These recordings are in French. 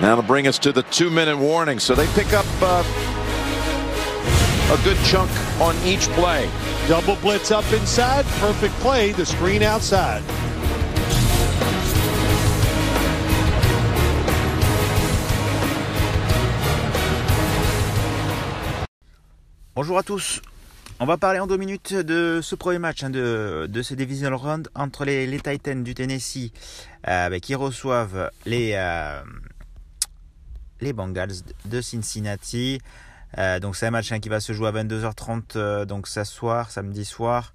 That'll bring us to the two-minute warning. So they pick up uh, a good chunk on each play. Double blitz up inside. Perfect play. The screen outside. Bonjour à tous. On va parler en deux minutes de ce premier match hein, de, de ce divisional round entre les, les Titans du Tennessee euh, qui reçoivent les, euh, les Bengals de Cincinnati. Euh, donc c'est un match hein, qui va se jouer à 22h30 euh, donc ce soir, samedi soir,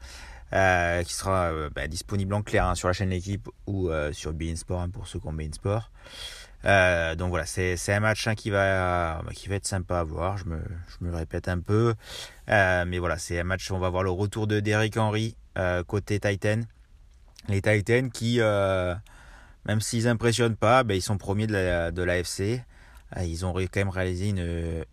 euh, qui sera bah, disponible en clair hein, sur la chaîne L'équipe ou sur Bein Sport hein, pour ceux qui ont Bein Sport. Euh, donc voilà, c'est un match hein, qui va bah, qui va être sympa à voir. Je me je me répète un peu, mais voilà, c'est un match. où On va voir le retour de Derrick Henry côté Titan. Les Titans qui, même s'ils impressionnent pas, ben, ils sont premiers de la l'AFC. Euh, Ils ont quand même réalisé une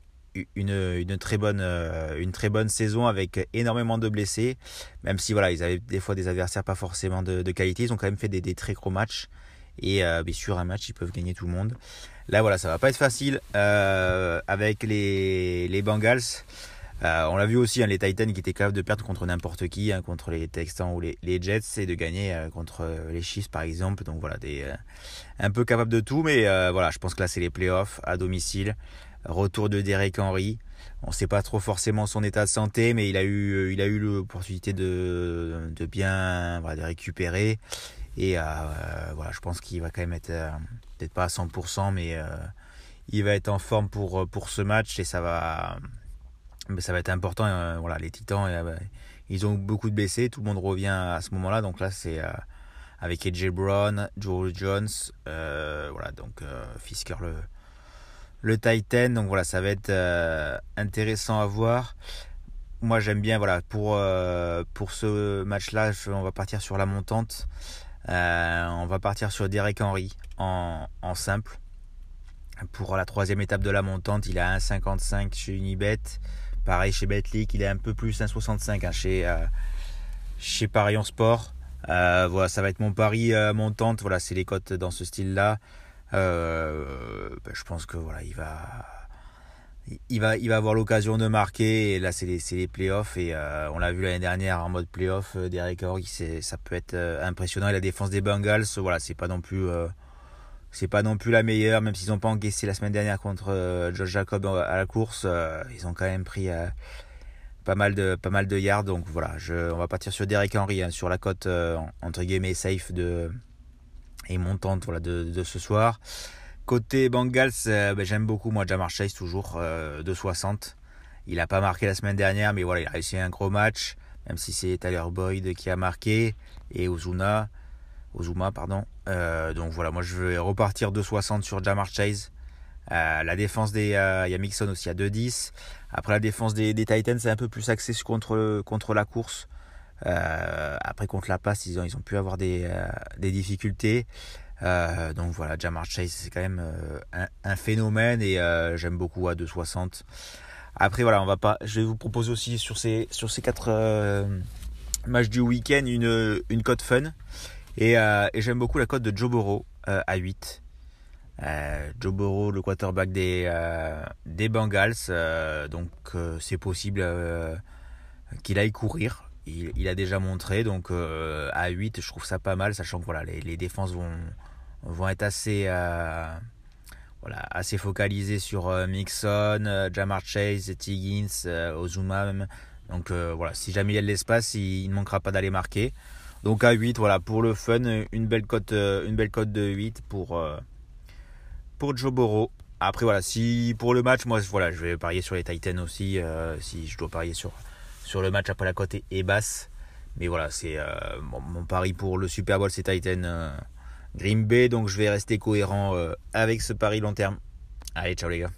une, une très bonne euh, une très bonne saison avec énormément de blessés. Même si voilà, ils avaient des fois des adversaires pas forcément de, qualité, ils ont quand même fait des, des très gros matchs. Et euh, sûr, un match, ils peuvent gagner tout le monde. Là, voilà, ça va pas être facile euh, avec les, les Bengals. Euh, on l'a vu aussi, hein, les Titans qui étaient capables de perdre contre n'importe qui, hein, contre les Texans ou les, Jets, et de gagner euh, contre euh, les Chiefs par exemple. Donc voilà, un peu capables de tout, mais voilà, je pense que là c'est les playoffs à domicile. Retour de Derek Henry. On sait pas trop forcément son état de santé, mais il a eu, l'opportunité de, bien de récupérer. Et voilà, je pense qu'il va quand même être peut-être pas à 100%, mais il va être en forme pour ce match et ça va, mais ça va être important. euh, voilà, les Titans, euh, ils ont beaucoup de blessés, tout le monde revient à ce moment-là, donc là c'est euh, avec AJ Brown, Joe Jones, voilà, donc Fisker le le Titan, donc voilà, ça va être intéressant à voir. Moi j'aime bien, voilà, pour ce match-là, on va partir sur la montante. On va partir sur Derek Henry en, en simple. Pour la troisième étape de la montante, il a 1,55 chez Unibet. Pareil chez Betlic, il est un peu plus 1,65 hein, chez, euh, chez Paris en Sport. Euh, voilà, ça va être mon pari euh, montante. Voilà, c'est les cotes dans ce style-là. Ben, je pense que voilà, il va, avoir l'occasion de marquer. Et là, c'est les, les playoffs. Et on l'a vu l'année dernière en mode playoff. Derek c'est, ça peut être impressionnant. Et la défense des Bengals, voilà, c'est pas non plus, c'est pas non plus la meilleure. Même s'ils n'ont pas encaissé la semaine dernière contre euh, Josh Jacob à la course, euh, ils ont quand même pris euh, pas mal de, pas mal de yards. Donc voilà, je, on va partir sur Derek Henry hein, sur la cote euh, entre guillemets safe de et montante voilà, de, de ce soir. Côté Bengals, ben, j'aime beaucoup moi Jamar Chase toujours de 60. Il a pas marqué la semaine dernière, mais voilà, il a réussi un gros match, même si c'est Tyler Boyd qui a marqué et Ozuna, Ozuma pardon. Euh, donc voilà, moi je vais repartir de 60 sur Jamar Chase. Euh, la défense des, euh, il aussi à 2-10. Après la défense des, Titans, c'est un peu plus axé contre contre la course. Après contre la passe, ils ont ils ont pu avoir des des difficultés. Donc voilà, Jamar Chase, c'est quand même un, un phénomène et j'aime beaucoup à 2,60. Après voilà, on va pas. Je vais vous proposer aussi sur ces sur ces quatre matchs du week-end une une cote fun et, euh, et j'aime beaucoup la cote de Joe Burrow euh, à 8. Euh, Joe Burrow, le quarterback des euh, Bengals, donc c'est possible qu'il aille courir. Il, a déjà montré, donc à 8, je trouve ça pas mal, sachant que voilà, les, défenses vont, vont être assez, voilà, assez focalisées sur Mixon, Jamar Chase, Tiggins, euh. Donc voilà, si jamais il y a de l'espace, il, il ne manquera pas d'aller marquer. Donc à 8, voilà, pour le fun, une belle cote, euh, de 8 pour, euh, pour Joe Burrow. Après voilà, si pour le match, moi voilà, je vais parier sur les Titans aussi, euh, si je dois parier sur le match après la cote est, basse. Mais voilà, c'est mon, pari pour le Super Bowl, c'est Titan euh, Green Bay. Donc je vais rester cohérent avec ce pari long terme. Allez, ciao les gars.